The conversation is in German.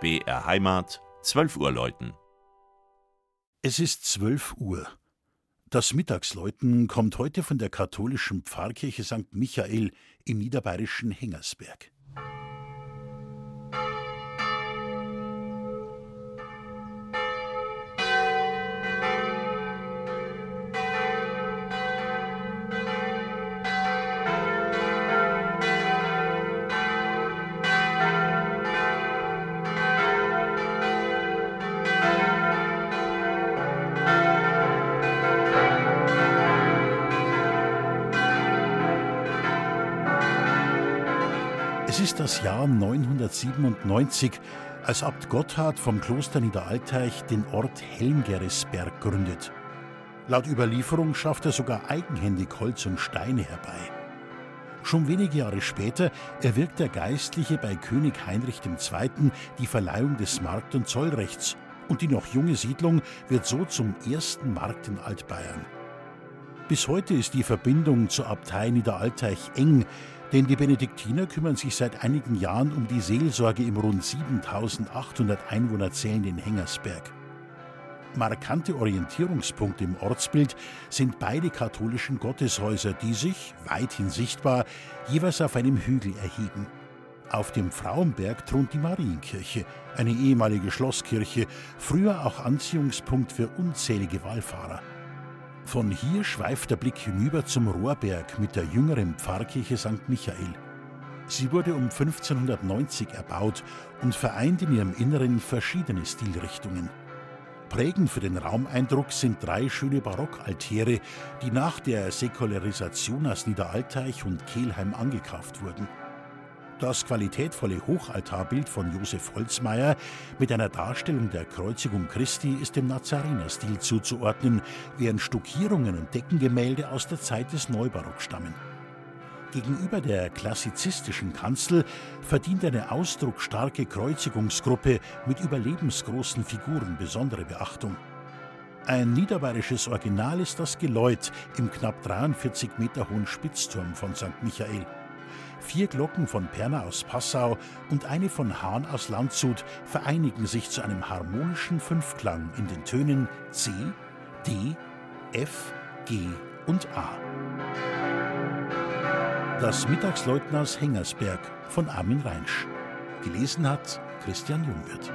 BR Heimat, 12 Uhr läuten. Es ist 12 Uhr. Das Mittagsläuten kommt heute von der katholischen Pfarrkirche St. Michael im niederbayerischen Hengersberg. Es ist das Jahr 997, als Abt Gotthard vom Kloster Niederalteich den Ort Helmgeresberg gründet. Laut Überlieferung schafft er sogar eigenhändig Holz und Steine herbei. Schon wenige Jahre später erwirkt der Geistliche bei König Heinrich II. die Verleihung des Markt- und Zollrechts und die noch junge Siedlung wird so zum ersten Markt in Altbayern. Bis heute ist die Verbindung zur Abtei Niederalteich eng, denn die Benediktiner kümmern sich seit einigen Jahren um die Seelsorge im rund 7800 Einwohner zählenden Hengersberg. Markante Orientierungspunkte im Ortsbild sind beide katholischen Gotteshäuser, die sich, weithin sichtbar, jeweils auf einem Hügel erheben. Auf dem Frauenberg thront die Marienkirche, eine ehemalige Schlosskirche, früher auch Anziehungspunkt für unzählige Wallfahrer. Von hier schweift der Blick hinüber zum Rohrberg mit der jüngeren Pfarrkirche St. Michael. Sie wurde um 1590 erbaut und vereint in ihrem Inneren verschiedene Stilrichtungen. Prägend für den Raumeindruck sind drei schöne Barockaltäre, die nach der Säkularisation aus Niederalteich und Kelheim angekauft wurden. Das qualitätvolle Hochaltarbild von Josef Holzmeier mit einer Darstellung der Kreuzigung Christi ist dem Nazarenerstil zuzuordnen, während Stuckierungen und Deckengemälde aus der Zeit des Neubarock stammen. Gegenüber der klassizistischen Kanzel verdient eine ausdrucksstarke Kreuzigungsgruppe mit überlebensgroßen Figuren besondere Beachtung. Ein niederbayerisches Original ist das Geläut im knapp 43 Meter hohen Spitzturm von St. Michael. Vier Glocken von Perna aus Passau und eine von Hahn aus Landshut vereinigen sich zu einem harmonischen Fünfklang in den Tönen C, D, F, G und A. Das Mittagsläuten aus Hengersberg von Armin Reinsch. Gelesen hat Christian Jungwirth.